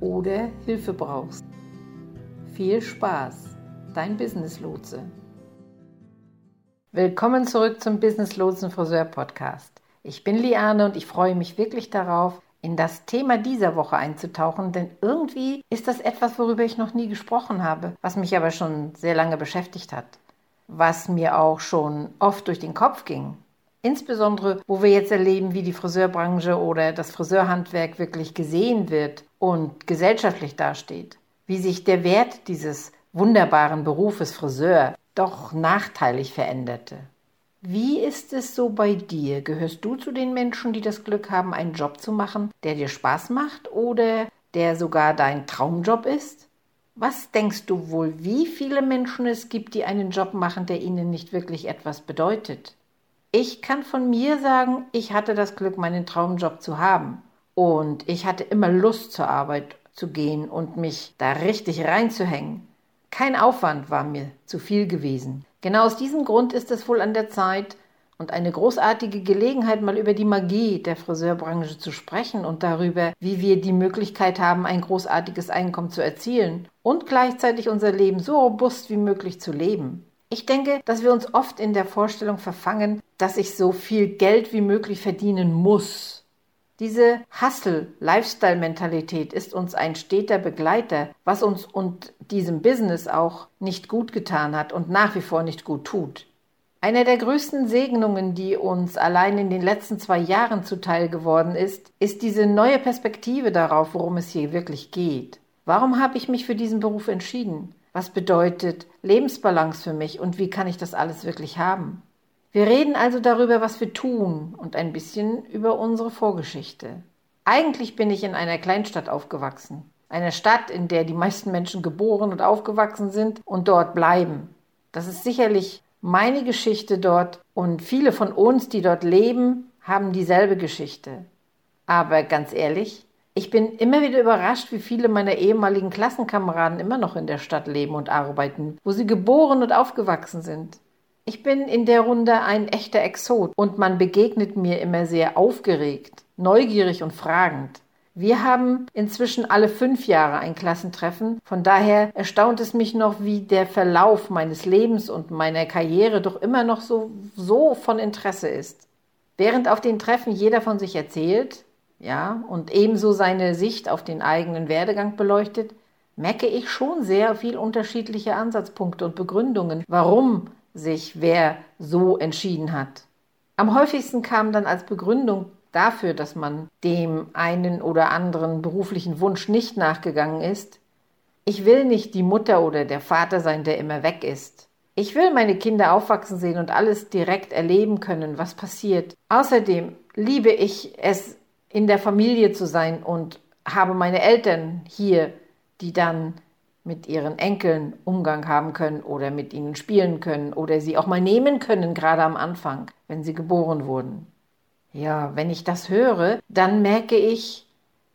oder Hilfe brauchst. Viel Spaß, dein Business Lotse. Willkommen zurück zum Business Lotsen Friseur Podcast. Ich bin Liane und ich freue mich wirklich darauf, in das Thema dieser Woche einzutauchen, denn irgendwie ist das etwas, worüber ich noch nie gesprochen habe, was mich aber schon sehr lange beschäftigt hat, was mir auch schon oft durch den Kopf ging. Insbesondere, wo wir jetzt erleben, wie die Friseurbranche oder das Friseurhandwerk wirklich gesehen wird und gesellschaftlich dasteht, wie sich der Wert dieses wunderbaren Berufes Friseur doch nachteilig veränderte. Wie ist es so bei dir? Gehörst du zu den Menschen, die das Glück haben, einen Job zu machen, der dir Spaß macht oder der sogar dein Traumjob ist? Was denkst du wohl, wie viele Menschen es gibt, die einen Job machen, der ihnen nicht wirklich etwas bedeutet? Ich kann von mir sagen, ich hatte das Glück, meinen Traumjob zu haben. Und ich hatte immer Lust zur Arbeit zu gehen und mich da richtig reinzuhängen. Kein Aufwand war mir zu viel gewesen. Genau aus diesem Grund ist es wohl an der Zeit und eine großartige Gelegenheit, mal über die Magie der Friseurbranche zu sprechen und darüber, wie wir die Möglichkeit haben, ein großartiges Einkommen zu erzielen und gleichzeitig unser Leben so robust wie möglich zu leben. Ich denke, dass wir uns oft in der Vorstellung verfangen, dass ich so viel Geld wie möglich verdienen muss diese Hustle-Lifestyle-Mentalität ist uns ein steter Begleiter, was uns und diesem Business auch nicht gut getan hat und nach wie vor nicht gut tut. Eine der größten Segnungen, die uns allein in den letzten zwei Jahren zuteil geworden ist, ist diese neue Perspektive darauf, worum es hier wirklich geht. Warum habe ich mich für diesen Beruf entschieden? Was bedeutet Lebensbalance für mich und wie kann ich das alles wirklich haben? Wir reden also darüber, was wir tun und ein bisschen über unsere Vorgeschichte. Eigentlich bin ich in einer Kleinstadt aufgewachsen. Eine Stadt, in der die meisten Menschen geboren und aufgewachsen sind und dort bleiben. Das ist sicherlich meine Geschichte dort und viele von uns, die dort leben, haben dieselbe Geschichte. Aber ganz ehrlich, ich bin immer wieder überrascht, wie viele meiner ehemaligen Klassenkameraden immer noch in der Stadt leben und arbeiten, wo sie geboren und aufgewachsen sind. Ich bin in der Runde ein echter Exot und man begegnet mir immer sehr aufgeregt, neugierig und fragend. Wir haben inzwischen alle fünf Jahre ein Klassentreffen, von daher erstaunt es mich noch, wie der Verlauf meines Lebens und meiner Karriere doch immer noch so, so von Interesse ist. Während auf den Treffen jeder von sich erzählt, ja, und ebenso seine Sicht auf den eigenen Werdegang beleuchtet, merke ich schon sehr viel unterschiedliche Ansatzpunkte und Begründungen, warum sich wer so entschieden hat. Am häufigsten kam dann als Begründung dafür, dass man dem einen oder anderen beruflichen Wunsch nicht nachgegangen ist, ich will nicht die Mutter oder der Vater sein, der immer weg ist. Ich will meine Kinder aufwachsen sehen und alles direkt erleben können, was passiert. Außerdem liebe ich es, in der Familie zu sein und habe meine Eltern hier, die dann mit ihren Enkeln Umgang haben können oder mit ihnen spielen können oder sie auch mal nehmen können, gerade am Anfang, wenn sie geboren wurden. Ja, wenn ich das höre, dann merke ich,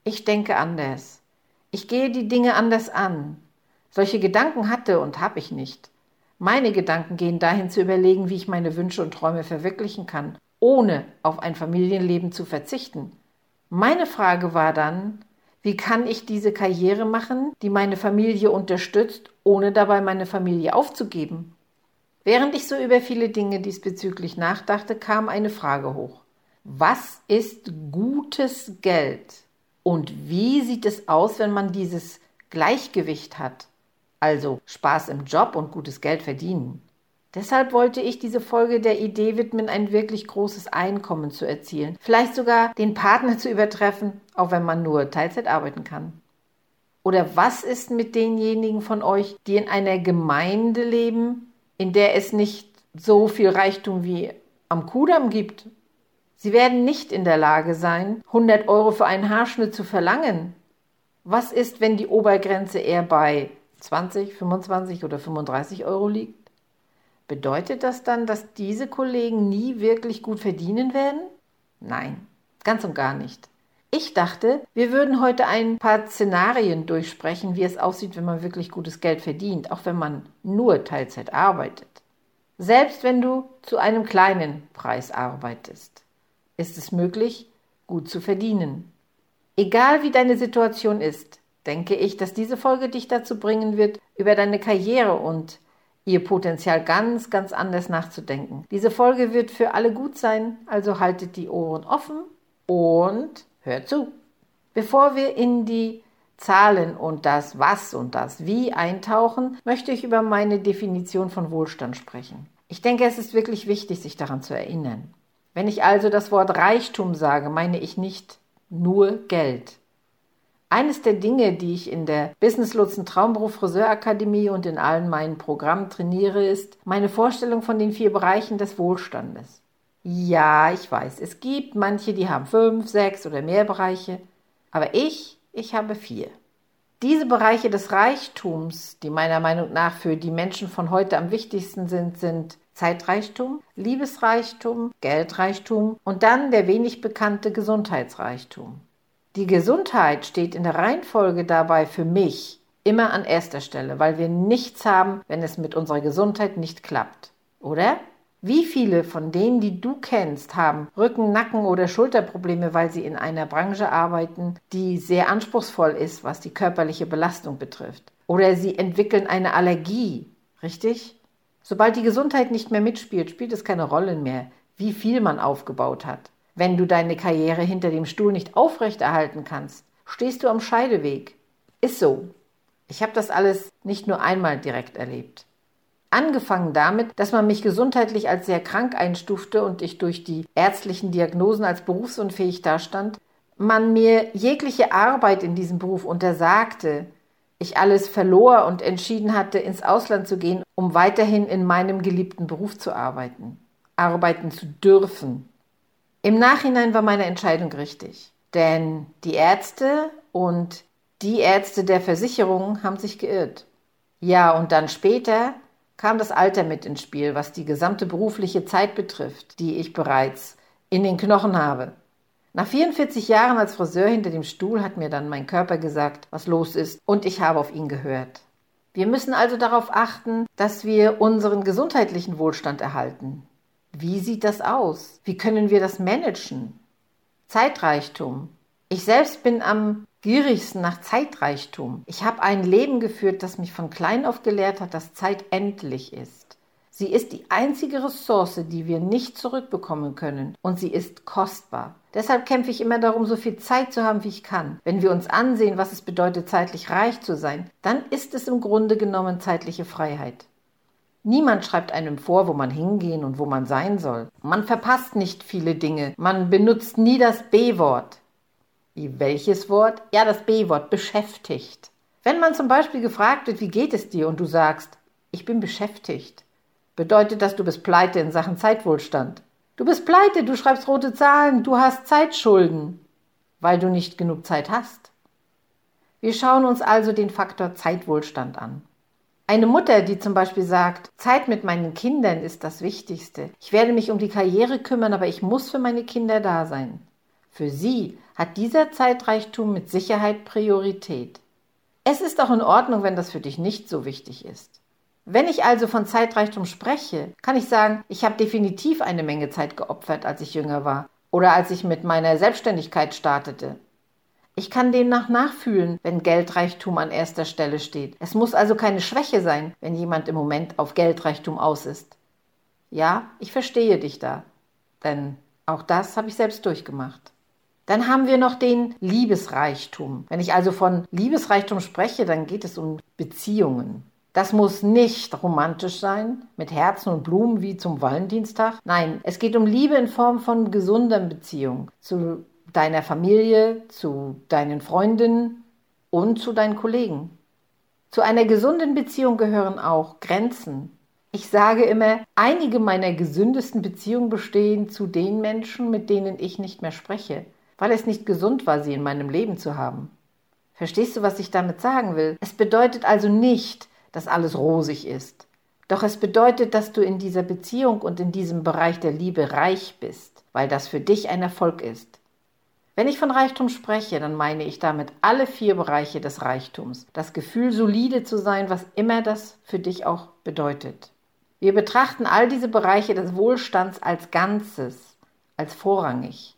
ich denke anders. Ich gehe die Dinge anders an. Solche Gedanken hatte und habe ich nicht. Meine Gedanken gehen dahin zu überlegen, wie ich meine Wünsche und Träume verwirklichen kann, ohne auf ein Familienleben zu verzichten. Meine Frage war dann, wie kann ich diese Karriere machen, die meine Familie unterstützt, ohne dabei meine Familie aufzugeben? Während ich so über viele Dinge diesbezüglich nachdachte, kam eine Frage hoch. Was ist gutes Geld? Und wie sieht es aus, wenn man dieses Gleichgewicht hat, also Spaß im Job und gutes Geld verdienen. Deshalb wollte ich diese Folge der Idee widmen, ein wirklich großes Einkommen zu erzielen, vielleicht sogar den Partner zu übertreffen, auch wenn man nur Teilzeit arbeiten kann. Oder was ist mit denjenigen von euch, die in einer Gemeinde leben, in der es nicht so viel Reichtum wie am Kudamm gibt? Sie werden nicht in der Lage sein, 100 Euro für einen Haarschnitt zu verlangen. Was ist, wenn die Obergrenze eher bei 20, 25 oder 35 Euro liegt? Bedeutet das dann, dass diese Kollegen nie wirklich gut verdienen werden? Nein, ganz und gar nicht. Ich dachte, wir würden heute ein paar Szenarien durchsprechen, wie es aussieht, wenn man wirklich gutes Geld verdient, auch wenn man nur Teilzeit arbeitet. Selbst wenn du zu einem kleinen Preis arbeitest, ist es möglich, gut zu verdienen. Egal wie deine Situation ist, denke ich, dass diese Folge dich dazu bringen wird, über deine Karriere und ihr Potenzial ganz, ganz anders nachzudenken. Diese Folge wird für alle gut sein, also haltet die Ohren offen und Hört zu! Bevor wir in die Zahlen und das Was und das Wie eintauchen, möchte ich über meine Definition von Wohlstand sprechen. Ich denke, es ist wirklich wichtig, sich daran zu erinnern. Wenn ich also das Wort Reichtum sage, meine ich nicht nur Geld. Eines der Dinge, die ich in der Business Lutzen Traumberuf Friseurakademie und in allen meinen Programmen trainiere, ist meine Vorstellung von den vier Bereichen des Wohlstandes. Ja, ich weiß, es gibt manche, die haben fünf, sechs oder mehr Bereiche, aber ich, ich habe vier. Diese Bereiche des Reichtums, die meiner Meinung nach für die Menschen von heute am wichtigsten sind, sind Zeitreichtum, Liebesreichtum, Geldreichtum und dann der wenig bekannte Gesundheitsreichtum. Die Gesundheit steht in der Reihenfolge dabei für mich immer an erster Stelle, weil wir nichts haben, wenn es mit unserer Gesundheit nicht klappt. Oder? Wie viele von denen, die du kennst, haben Rücken-, Nacken- oder Schulterprobleme, weil sie in einer Branche arbeiten, die sehr anspruchsvoll ist, was die körperliche Belastung betrifft? Oder sie entwickeln eine Allergie, richtig? Sobald die Gesundheit nicht mehr mitspielt, spielt es keine Rolle mehr, wie viel man aufgebaut hat. Wenn du deine Karriere hinter dem Stuhl nicht aufrechterhalten kannst, stehst du am Scheideweg. Ist so. Ich habe das alles nicht nur einmal direkt erlebt. Angefangen damit, dass man mich gesundheitlich als sehr krank einstufte und ich durch die ärztlichen Diagnosen als berufsunfähig dastand, man mir jegliche Arbeit in diesem Beruf untersagte, ich alles verlor und entschieden hatte, ins Ausland zu gehen, um weiterhin in meinem geliebten Beruf zu arbeiten, arbeiten zu dürfen. Im Nachhinein war meine Entscheidung richtig, denn die Ärzte und die Ärzte der Versicherung haben sich geirrt. Ja, und dann später kam das Alter mit ins Spiel, was die gesamte berufliche Zeit betrifft, die ich bereits in den Knochen habe. Nach 44 Jahren als Friseur hinter dem Stuhl hat mir dann mein Körper gesagt, was los ist, und ich habe auf ihn gehört. Wir müssen also darauf achten, dass wir unseren gesundheitlichen Wohlstand erhalten. Wie sieht das aus? Wie können wir das managen? Zeitreichtum. Ich selbst bin am gierigsten nach Zeitreichtum. Ich habe ein Leben geführt, das mich von klein auf gelehrt hat, dass Zeit endlich ist. Sie ist die einzige Ressource, die wir nicht zurückbekommen können, und sie ist kostbar. Deshalb kämpfe ich immer darum, so viel Zeit zu haben, wie ich kann. Wenn wir uns ansehen, was es bedeutet, zeitlich reich zu sein, dann ist es im Grunde genommen zeitliche Freiheit. Niemand schreibt einem vor, wo man hingehen und wo man sein soll. Man verpasst nicht viele Dinge. Man benutzt nie das B-Wort. Welches Wort? Ja, das B-Wort, beschäftigt. Wenn man zum Beispiel gefragt wird, wie geht es dir, und du sagst, ich bin beschäftigt, bedeutet das, du bist pleite in Sachen Zeitwohlstand. Du bist pleite, du schreibst rote Zahlen, du hast Zeitschulden, weil du nicht genug Zeit hast. Wir schauen uns also den Faktor Zeitwohlstand an. Eine Mutter, die zum Beispiel sagt, Zeit mit meinen Kindern ist das Wichtigste. Ich werde mich um die Karriere kümmern, aber ich muss für meine Kinder da sein. Für sie hat dieser Zeitreichtum mit Sicherheit Priorität. Es ist auch in Ordnung, wenn das für dich nicht so wichtig ist. Wenn ich also von Zeitreichtum spreche, kann ich sagen, ich habe definitiv eine Menge Zeit geopfert, als ich jünger war oder als ich mit meiner Selbstständigkeit startete. Ich kann demnach nachfühlen, wenn Geldreichtum an erster Stelle steht. Es muss also keine Schwäche sein, wenn jemand im Moment auf Geldreichtum aus ist. Ja, ich verstehe dich da, denn auch das habe ich selbst durchgemacht. Dann haben wir noch den Liebesreichtum. Wenn ich also von Liebesreichtum spreche, dann geht es um Beziehungen. Das muss nicht romantisch sein, mit Herzen und Blumen wie zum Valentinstag. Nein, es geht um Liebe in Form von gesunder Beziehung zu deiner Familie, zu deinen Freundinnen und zu deinen Kollegen. Zu einer gesunden Beziehung gehören auch Grenzen. Ich sage immer, einige meiner gesündesten Beziehungen bestehen zu den Menschen, mit denen ich nicht mehr spreche weil es nicht gesund war, sie in meinem Leben zu haben. Verstehst du, was ich damit sagen will? Es bedeutet also nicht, dass alles rosig ist. Doch es bedeutet, dass du in dieser Beziehung und in diesem Bereich der Liebe reich bist, weil das für dich ein Erfolg ist. Wenn ich von Reichtum spreche, dann meine ich damit alle vier Bereiche des Reichtums. Das Gefühl, solide zu sein, was immer das für dich auch bedeutet. Wir betrachten all diese Bereiche des Wohlstands als Ganzes, als vorrangig.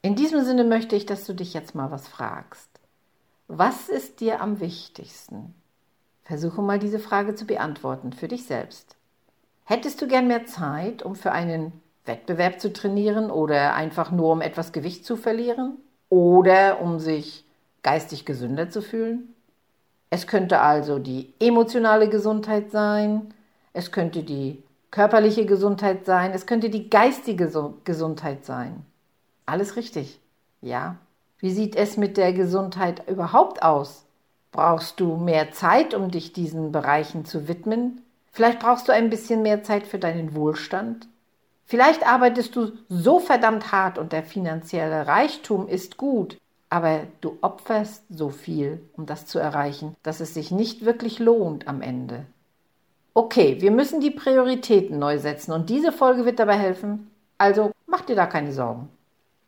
In diesem Sinne möchte ich, dass du dich jetzt mal was fragst. Was ist dir am wichtigsten? Versuche mal diese Frage zu beantworten für dich selbst. Hättest du gern mehr Zeit, um für einen Wettbewerb zu trainieren oder einfach nur um etwas Gewicht zu verlieren? Oder um sich geistig gesünder zu fühlen? Es könnte also die emotionale Gesundheit sein, es könnte die körperliche Gesundheit sein, es könnte die geistige Gesundheit sein. Alles richtig. Ja. Wie sieht es mit der Gesundheit überhaupt aus? Brauchst du mehr Zeit, um dich diesen Bereichen zu widmen? Vielleicht brauchst du ein bisschen mehr Zeit für deinen Wohlstand? Vielleicht arbeitest du so verdammt hart und der finanzielle Reichtum ist gut, aber du opferst so viel, um das zu erreichen, dass es sich nicht wirklich lohnt am Ende. Okay, wir müssen die Prioritäten neu setzen und diese Folge wird dabei helfen. Also mach dir da keine Sorgen.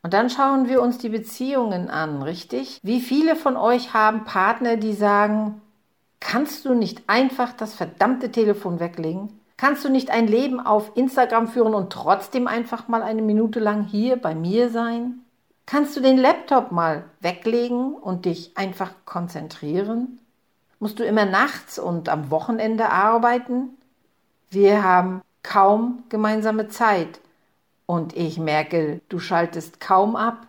Und dann schauen wir uns die Beziehungen an, richtig? Wie viele von euch haben Partner, die sagen, kannst du nicht einfach das verdammte Telefon weglegen? Kannst du nicht ein Leben auf Instagram führen und trotzdem einfach mal eine Minute lang hier bei mir sein? Kannst du den Laptop mal weglegen und dich einfach konzentrieren? Musst du immer nachts und am Wochenende arbeiten? Wir haben kaum gemeinsame Zeit. Und ich merke, du schaltest kaum ab.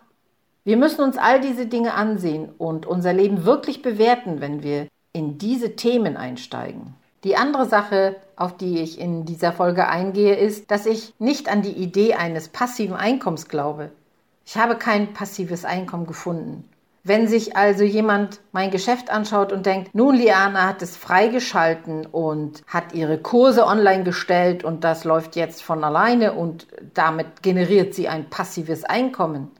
Wir müssen uns all diese Dinge ansehen und unser Leben wirklich bewerten, wenn wir in diese Themen einsteigen. Die andere Sache, auf die ich in dieser Folge eingehe, ist, dass ich nicht an die Idee eines passiven Einkommens glaube. Ich habe kein passives Einkommen gefunden. Wenn sich also jemand mein Geschäft anschaut und denkt, nun Liana hat es freigeschalten und hat ihre Kurse online gestellt und das läuft jetzt von alleine und damit generiert sie ein passives Einkommen,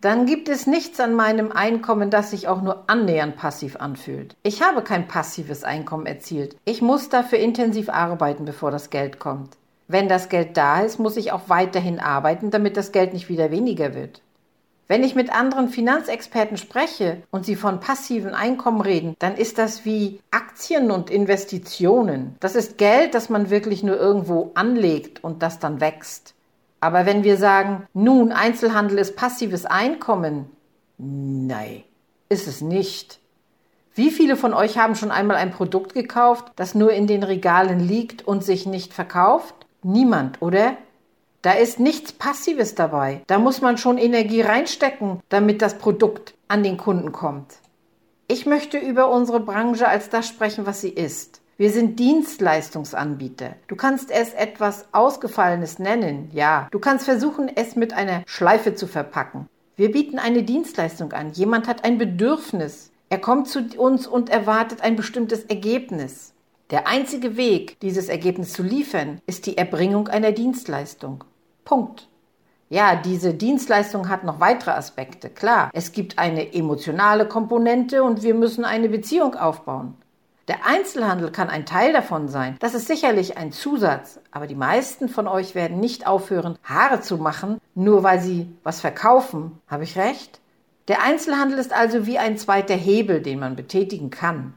dann gibt es nichts an meinem Einkommen, das sich auch nur annähernd passiv anfühlt. Ich habe kein passives Einkommen erzielt. Ich muss dafür intensiv arbeiten, bevor das Geld kommt. Wenn das Geld da ist, muss ich auch weiterhin arbeiten, damit das Geld nicht wieder weniger wird. Wenn ich mit anderen Finanzexperten spreche und sie von passiven Einkommen reden, dann ist das wie Aktien und Investitionen. Das ist Geld, das man wirklich nur irgendwo anlegt und das dann wächst. Aber wenn wir sagen, nun, Einzelhandel ist passives Einkommen, nein, ist es nicht. Wie viele von euch haben schon einmal ein Produkt gekauft, das nur in den Regalen liegt und sich nicht verkauft? Niemand, oder? Da ist nichts Passives dabei. Da muss man schon Energie reinstecken, damit das Produkt an den Kunden kommt. Ich möchte über unsere Branche als das sprechen, was sie ist. Wir sind Dienstleistungsanbieter. Du kannst es etwas Ausgefallenes nennen, ja. Du kannst versuchen, es mit einer Schleife zu verpacken. Wir bieten eine Dienstleistung an. Jemand hat ein Bedürfnis. Er kommt zu uns und erwartet ein bestimmtes Ergebnis. Der einzige Weg, dieses Ergebnis zu liefern, ist die Erbringung einer Dienstleistung. Punkt. Ja, diese Dienstleistung hat noch weitere Aspekte. Klar, es gibt eine emotionale Komponente und wir müssen eine Beziehung aufbauen. Der Einzelhandel kann ein Teil davon sein. Das ist sicherlich ein Zusatz. Aber die meisten von euch werden nicht aufhören, Haare zu machen, nur weil sie was verkaufen. Habe ich recht? Der Einzelhandel ist also wie ein zweiter Hebel, den man betätigen kann.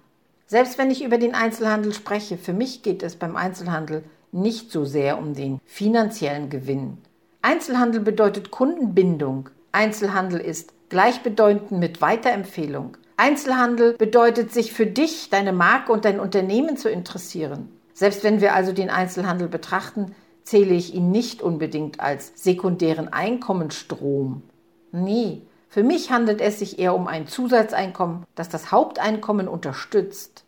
Selbst wenn ich über den Einzelhandel spreche, für mich geht es beim Einzelhandel nicht so sehr um den finanziellen Gewinn. Einzelhandel bedeutet Kundenbindung. Einzelhandel ist gleichbedeutend mit Weiterempfehlung. Einzelhandel bedeutet, sich für dich, deine Marke und dein Unternehmen zu interessieren. Selbst wenn wir also den Einzelhandel betrachten, zähle ich ihn nicht unbedingt als sekundären Einkommensstrom. Nee, Für mich handelt es sich eher um ein Zusatzeinkommen, das das Haupteinkommen unterstützt.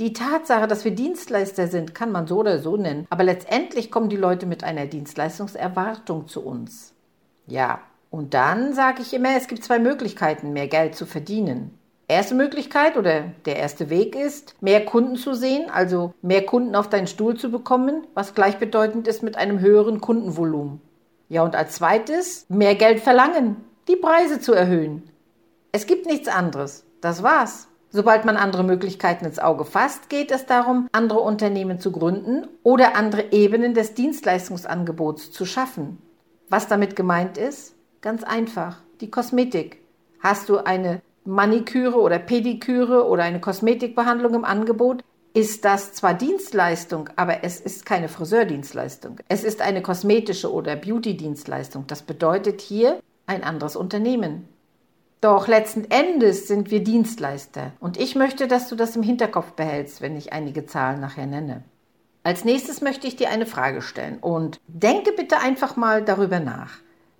Die Tatsache, dass wir Dienstleister sind, kann man so oder so nennen, aber letztendlich kommen die Leute mit einer Dienstleistungserwartung zu uns. Ja, und dann sage ich immer, es gibt zwei Möglichkeiten, mehr Geld zu verdienen. Erste Möglichkeit oder der erste Weg ist, mehr Kunden zu sehen, also mehr Kunden auf deinen Stuhl zu bekommen, was gleichbedeutend ist mit einem höheren Kundenvolumen. Ja, und als zweites, mehr Geld verlangen die Preise zu erhöhen. Es gibt nichts anderes. Das war's. Sobald man andere Möglichkeiten ins Auge fasst, geht es darum, andere Unternehmen zu gründen oder andere Ebenen des Dienstleistungsangebots zu schaffen. Was damit gemeint ist? Ganz einfach. Die Kosmetik. Hast du eine Maniküre oder Pediküre oder eine Kosmetikbehandlung im Angebot, ist das zwar Dienstleistung, aber es ist keine Friseurdienstleistung. Es ist eine kosmetische oder Beauty-Dienstleistung. Das bedeutet hier, ein anderes Unternehmen. Doch letzten Endes sind wir Dienstleister und ich möchte, dass du das im Hinterkopf behältst, wenn ich einige Zahlen nachher nenne. Als nächstes möchte ich dir eine Frage stellen und denke bitte einfach mal darüber nach.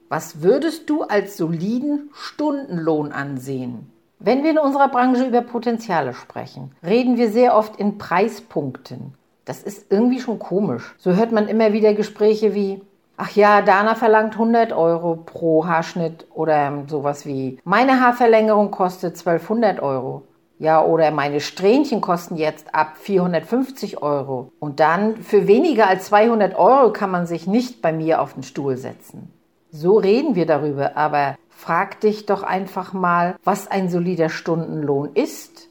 Was würdest du als soliden Stundenlohn ansehen? Wenn wir in unserer Branche über Potenziale sprechen, reden wir sehr oft in Preispunkten. Das ist irgendwie schon komisch. So hört man immer wieder Gespräche wie, Ach ja, Dana verlangt 100 Euro pro Haarschnitt oder sowas wie, meine Haarverlängerung kostet 1200 Euro. Ja, oder meine Strähnchen kosten jetzt ab 450 Euro. Und dann für weniger als 200 Euro kann man sich nicht bei mir auf den Stuhl setzen. So reden wir darüber, aber frag dich doch einfach mal, was ein solider Stundenlohn ist.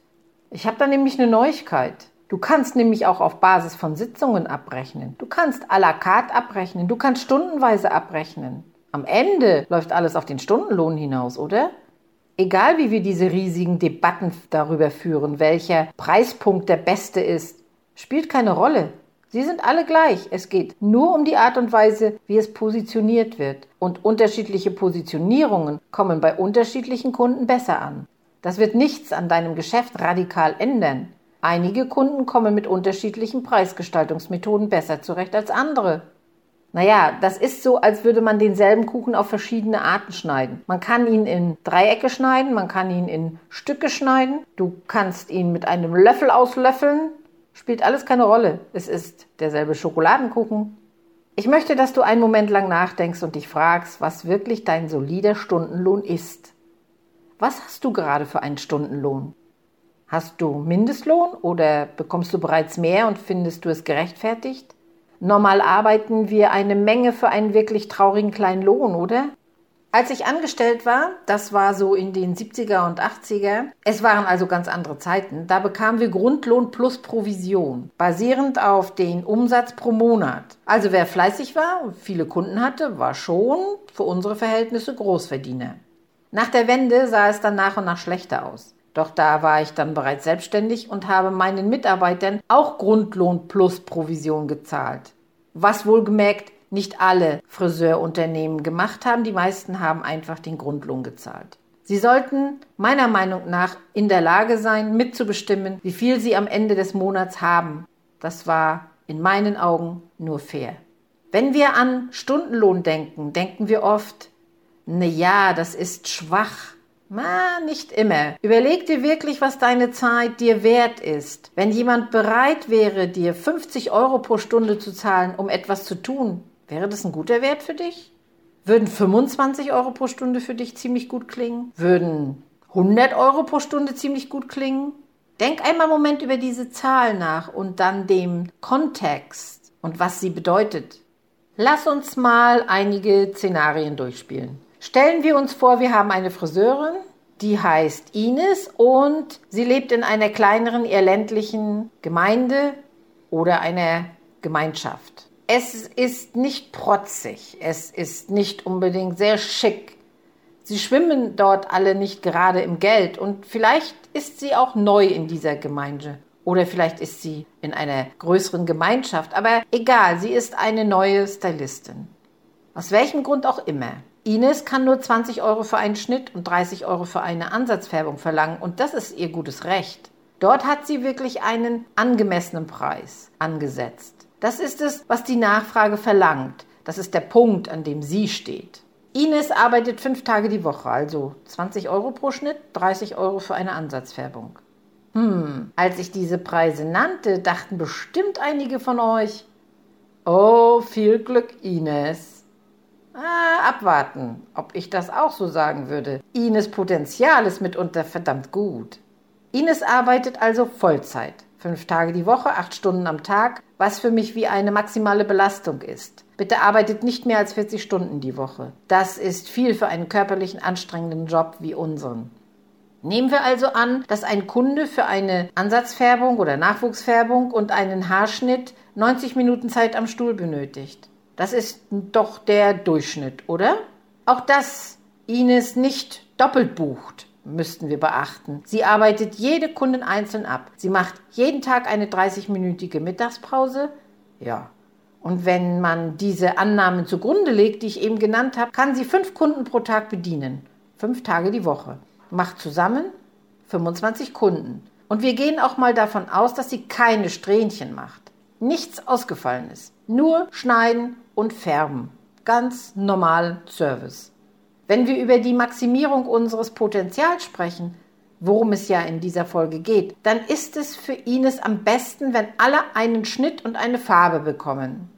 Ich habe da nämlich eine Neuigkeit. Du kannst nämlich auch auf Basis von Sitzungen abrechnen. Du kannst à la carte abrechnen. Du kannst stundenweise abrechnen. Am Ende läuft alles auf den Stundenlohn hinaus, oder? Egal wie wir diese riesigen Debatten darüber führen, welcher Preispunkt der beste ist, spielt keine Rolle. Sie sind alle gleich. Es geht nur um die Art und Weise, wie es positioniert wird. Und unterschiedliche Positionierungen kommen bei unterschiedlichen Kunden besser an. Das wird nichts an deinem Geschäft radikal ändern. Einige Kunden kommen mit unterschiedlichen Preisgestaltungsmethoden besser zurecht als andere. Naja, das ist so, als würde man denselben Kuchen auf verschiedene Arten schneiden. Man kann ihn in Dreiecke schneiden, man kann ihn in Stücke schneiden, du kannst ihn mit einem Löffel auslöffeln. Spielt alles keine Rolle. Es ist derselbe Schokoladenkuchen. Ich möchte, dass du einen Moment lang nachdenkst und dich fragst, was wirklich dein solider Stundenlohn ist. Was hast du gerade für einen Stundenlohn? Hast du Mindestlohn oder bekommst du bereits mehr und findest du es gerechtfertigt? Normal arbeiten wir eine Menge für einen wirklich traurigen kleinen Lohn, oder? Als ich angestellt war, das war so in den 70er und 80er, es waren also ganz andere Zeiten, da bekamen wir Grundlohn plus Provision, basierend auf den Umsatz pro Monat. Also wer fleißig war und viele Kunden hatte, war schon für unsere Verhältnisse Großverdiener. Nach der Wende sah es dann nach und nach schlechter aus. Doch da war ich dann bereits selbstständig und habe meinen Mitarbeitern auch Grundlohn plus Provision gezahlt. Was wohlgemerkt nicht alle Friseurunternehmen gemacht haben, die meisten haben einfach den Grundlohn gezahlt. Sie sollten meiner Meinung nach in der Lage sein, mitzubestimmen, wie viel sie am Ende des Monats haben. Das war in meinen Augen nur fair. Wenn wir an Stundenlohn denken, denken wir oft, na ja, das ist schwach na, nicht immer. Überleg dir wirklich, was deine Zeit dir wert ist. Wenn jemand bereit wäre, dir 50 Euro pro Stunde zu zahlen, um etwas zu tun, wäre das ein guter Wert für dich? Würden 25 Euro pro Stunde für dich ziemlich gut klingen? Würden 100 Euro pro Stunde ziemlich gut klingen? Denk einmal einen Moment über diese Zahl nach und dann dem Kontext und was sie bedeutet. Lass uns mal einige Szenarien durchspielen. Stellen wir uns vor, wir haben eine Friseurin, die heißt Ines und sie lebt in einer kleineren, eher ländlichen Gemeinde oder einer Gemeinschaft. Es ist nicht protzig, es ist nicht unbedingt sehr schick. Sie schwimmen dort alle nicht gerade im Geld und vielleicht ist sie auch neu in dieser Gemeinde oder vielleicht ist sie in einer größeren Gemeinschaft, aber egal, sie ist eine neue Stylistin. Aus welchem Grund auch immer. Ines kann nur 20 Euro für einen Schnitt und 30 Euro für eine Ansatzfärbung verlangen und das ist ihr gutes Recht. Dort hat sie wirklich einen angemessenen Preis angesetzt. Das ist es, was die Nachfrage verlangt. Das ist der Punkt, an dem sie steht. Ines arbeitet fünf Tage die Woche, also 20 Euro pro Schnitt, 30 Euro für eine Ansatzfärbung. Hm, als ich diese Preise nannte, dachten bestimmt einige von euch, oh, viel Glück, Ines. Ah, abwarten, ob ich das auch so sagen würde. Ines Potenzial ist mitunter verdammt gut. Ines arbeitet also Vollzeit. Fünf Tage die Woche, acht Stunden am Tag, was für mich wie eine maximale Belastung ist. Bitte arbeitet nicht mehr als 40 Stunden die Woche. Das ist viel für einen körperlichen anstrengenden Job wie unseren. Nehmen wir also an, dass ein Kunde für eine Ansatzfärbung oder Nachwuchsfärbung und einen Haarschnitt 90 Minuten Zeit am Stuhl benötigt. Das ist doch der Durchschnitt, oder? Auch das Ines nicht doppelt bucht, müssten wir beachten. Sie arbeitet jede Kundin einzeln ab. Sie macht jeden Tag eine 30-minütige Mittagspause. Ja. Und wenn man diese Annahmen zugrunde legt, die ich eben genannt habe, kann sie fünf Kunden pro Tag bedienen. Fünf Tage die Woche macht zusammen 25 Kunden. Und wir gehen auch mal davon aus, dass sie keine Strähnchen macht. Nichts ausgefallen ist. Nur schneiden und färben. Ganz normal Service. Wenn wir über die Maximierung unseres Potenzials sprechen, worum es ja in dieser Folge geht, dann ist es für Ines am besten, wenn alle einen Schnitt und eine Farbe bekommen.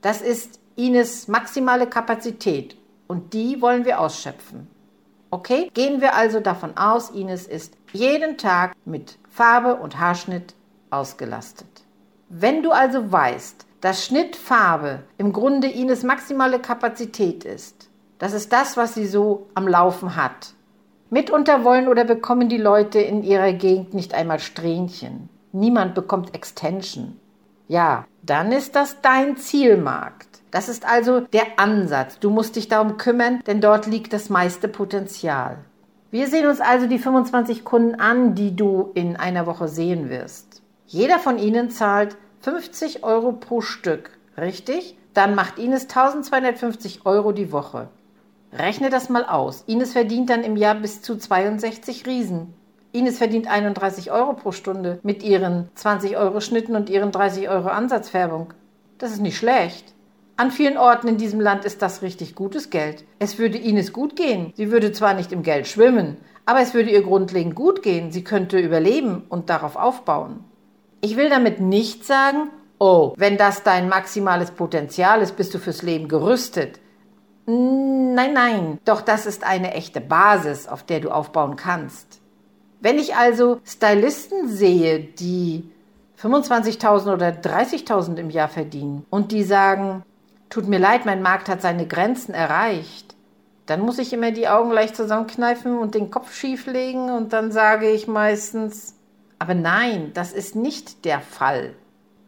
Das ist Ines maximale Kapazität und die wollen wir ausschöpfen. Okay? Gehen wir also davon aus, Ines ist jeden Tag mit Farbe und Haarschnitt ausgelastet. Wenn du also weißt, dass Schnittfarbe im Grunde Ines maximale Kapazität ist, das ist das, was sie so am Laufen hat. Mitunter wollen oder bekommen die Leute in ihrer Gegend nicht einmal Strähnchen. Niemand bekommt Extension. Ja, dann ist das dein Zielmarkt. Das ist also der Ansatz. Du musst dich darum kümmern, denn dort liegt das meiste Potenzial. Wir sehen uns also die 25 Kunden an, die du in einer Woche sehen wirst. Jeder von ihnen zahlt 50 Euro pro Stück, richtig? Dann macht Ines 1250 Euro die Woche. Rechne das mal aus. Ines verdient dann im Jahr bis zu 62 Riesen. Ines verdient 31 Euro pro Stunde mit ihren 20 Euro Schnitten und ihren 30 Euro Ansatzfärbung. Das ist nicht schlecht. An vielen Orten in diesem Land ist das richtig gutes Geld. Es würde Ines gut gehen. Sie würde zwar nicht im Geld schwimmen, aber es würde ihr grundlegend gut gehen. Sie könnte überleben und darauf aufbauen. Ich will damit nicht sagen, oh, wenn das dein maximales Potenzial ist, bist du fürs Leben gerüstet. Nein, nein, doch das ist eine echte Basis, auf der du aufbauen kannst. Wenn ich also Stylisten sehe, die 25.000 oder 30.000 im Jahr verdienen und die sagen, tut mir leid, mein Markt hat seine Grenzen erreicht. Dann muss ich immer die Augen leicht zusammenkneifen und den Kopf schief legen und dann sage ich meistens, aber nein, das ist nicht der Fall.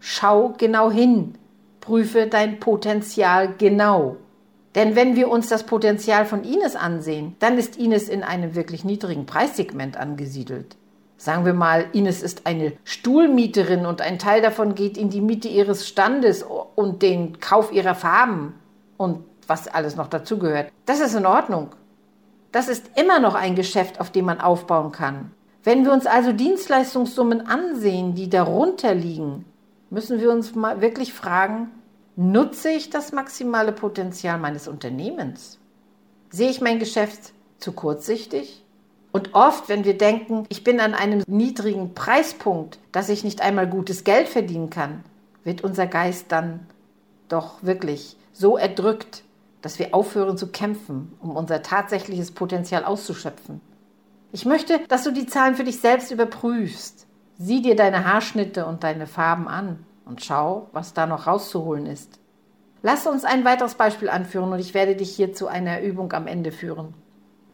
Schau genau hin, prüfe dein Potenzial genau. Denn wenn wir uns das Potenzial von Ines ansehen, dann ist Ines in einem wirklich niedrigen Preissegment angesiedelt. Sagen wir mal, Ines ist eine Stuhlmieterin und ein Teil davon geht in die Miete ihres Standes und den Kauf ihrer Farben und was alles noch dazugehört. Das ist in Ordnung. Das ist immer noch ein Geschäft, auf dem man aufbauen kann. Wenn wir uns also Dienstleistungssummen ansehen, die darunter liegen, müssen wir uns mal wirklich fragen, nutze ich das maximale Potenzial meines Unternehmens? Sehe ich mein Geschäft zu kurzsichtig? Und oft, wenn wir denken, ich bin an einem niedrigen Preispunkt, dass ich nicht einmal gutes Geld verdienen kann, wird unser Geist dann doch wirklich so erdrückt, dass wir aufhören zu kämpfen, um unser tatsächliches Potenzial auszuschöpfen. Ich möchte, dass du die Zahlen für dich selbst überprüfst. Sieh dir deine Haarschnitte und deine Farben an und schau, was da noch rauszuholen ist. Lass uns ein weiteres Beispiel anführen und ich werde dich hier zu einer Übung am Ende führen.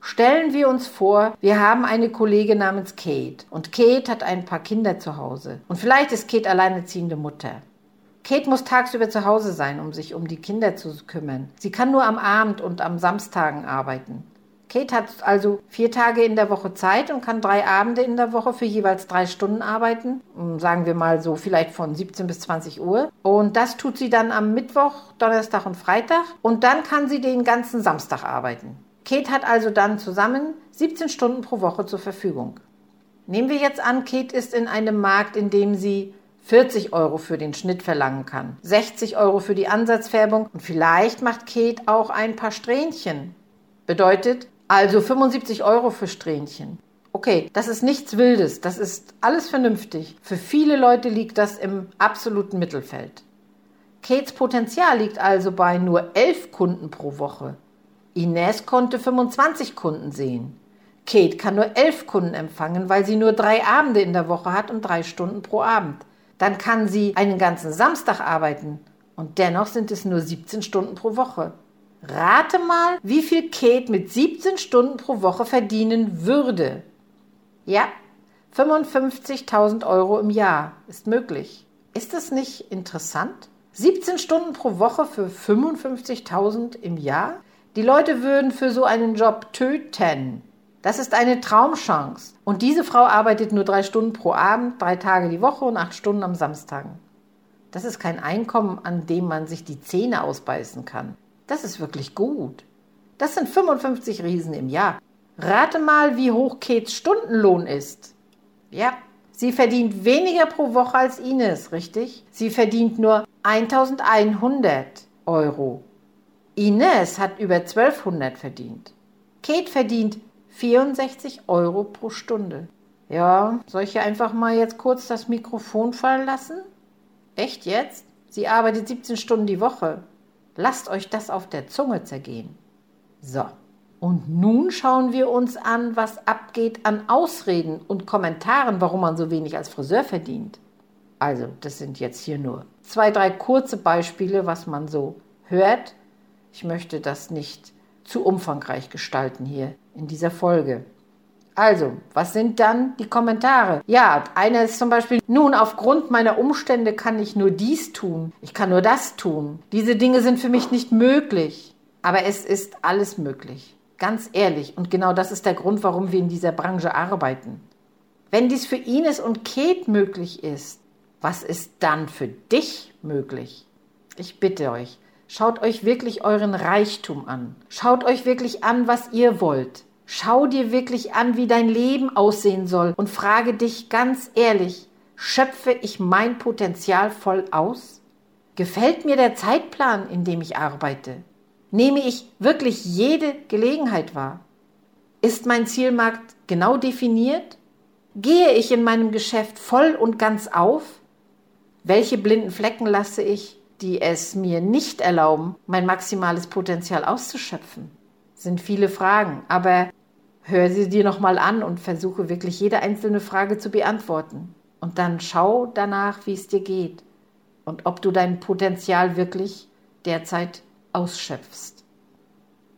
Stellen wir uns vor, wir haben eine Kollegin namens Kate und Kate hat ein paar Kinder zu Hause und vielleicht ist Kate alleinerziehende Mutter. Kate muss tagsüber zu Hause sein, um sich um die Kinder zu kümmern. Sie kann nur am Abend und am Samstagen arbeiten. Kate hat also vier Tage in der Woche Zeit und kann drei Abende in der Woche für jeweils drei Stunden arbeiten. Sagen wir mal so vielleicht von 17 bis 20 Uhr. Und das tut sie dann am Mittwoch, Donnerstag und Freitag. Und dann kann sie den ganzen Samstag arbeiten. Kate hat also dann zusammen 17 Stunden pro Woche zur Verfügung. Nehmen wir jetzt an, Kate ist in einem Markt, in dem sie 40 Euro für den Schnitt verlangen kann, 60 Euro für die Ansatzfärbung und vielleicht macht Kate auch ein paar Strähnchen. Bedeutet also 75 Euro für Strähnchen. Okay, das ist nichts Wildes, das ist alles vernünftig. Für viele Leute liegt das im absoluten Mittelfeld. Kates Potenzial liegt also bei nur 11 Kunden pro Woche. Ines konnte 25 Kunden sehen. Kate kann nur 11 Kunden empfangen, weil sie nur drei Abende in der Woche hat und drei Stunden pro Abend. Dann kann sie einen ganzen Samstag arbeiten und dennoch sind es nur 17 Stunden pro Woche. Rate mal, wie viel Kate mit 17 Stunden pro Woche verdienen würde. Ja, 55.000 Euro im Jahr ist möglich. Ist das nicht interessant? 17 Stunden pro Woche für 55.000 im Jahr? Die Leute würden für so einen Job töten. Das ist eine Traumchance. Und diese Frau arbeitet nur drei Stunden pro Abend, drei Tage die Woche und acht Stunden am Samstagen. Das ist kein Einkommen, an dem man sich die Zähne ausbeißen kann. Das ist wirklich gut. Das sind 55 Riesen im Jahr. Rate mal, wie hoch Kates Stundenlohn ist. Ja, Sie verdient weniger pro Woche als Ines, richtig? Sie verdient nur 1100 Euro. Ines hat über 1200 verdient. Kate verdient 64 Euro pro Stunde. Ja, soll ich hier einfach mal jetzt kurz das Mikrofon fallen lassen? Echt jetzt? Sie arbeitet 17 Stunden die Woche. Lasst euch das auf der Zunge zergehen. So. Und nun schauen wir uns an, was abgeht an Ausreden und Kommentaren, warum man so wenig als Friseur verdient. Also, das sind jetzt hier nur zwei, drei kurze Beispiele, was man so hört. Ich möchte das nicht zu umfangreich gestalten hier in dieser Folge. Also, was sind dann die Kommentare? Ja, einer ist zum Beispiel, nun, aufgrund meiner Umstände kann ich nur dies tun. Ich kann nur das tun. Diese Dinge sind für mich nicht möglich. Aber es ist alles möglich. Ganz ehrlich, und genau das ist der Grund, warum wir in dieser Branche arbeiten. Wenn dies für Ines und Kate möglich ist, was ist dann für dich möglich? Ich bitte euch, schaut euch wirklich euren Reichtum an. Schaut euch wirklich an, was ihr wollt. Schau dir wirklich an, wie dein Leben aussehen soll und frage dich ganz ehrlich, schöpfe ich mein Potenzial voll aus? Gefällt mir der Zeitplan, in dem ich arbeite? Nehme ich wirklich jede Gelegenheit wahr? Ist mein Zielmarkt genau definiert? Gehe ich in meinem Geschäft voll und ganz auf? Welche blinden Flecken lasse ich, die es mir nicht erlauben, mein maximales Potenzial auszuschöpfen? Sind viele Fragen, aber hör sie dir nochmal an und versuche wirklich jede einzelne Frage zu beantworten. Und dann schau danach, wie es dir geht und ob du dein Potenzial wirklich derzeit ausschöpfst.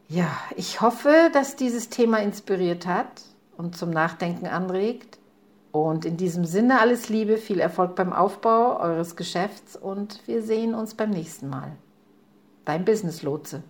Ja, ich hoffe, dass dieses Thema inspiriert hat und zum Nachdenken anregt. Und in diesem Sinne alles Liebe, viel Erfolg beim Aufbau eures Geschäfts und wir sehen uns beim nächsten Mal. Dein Business Lotse.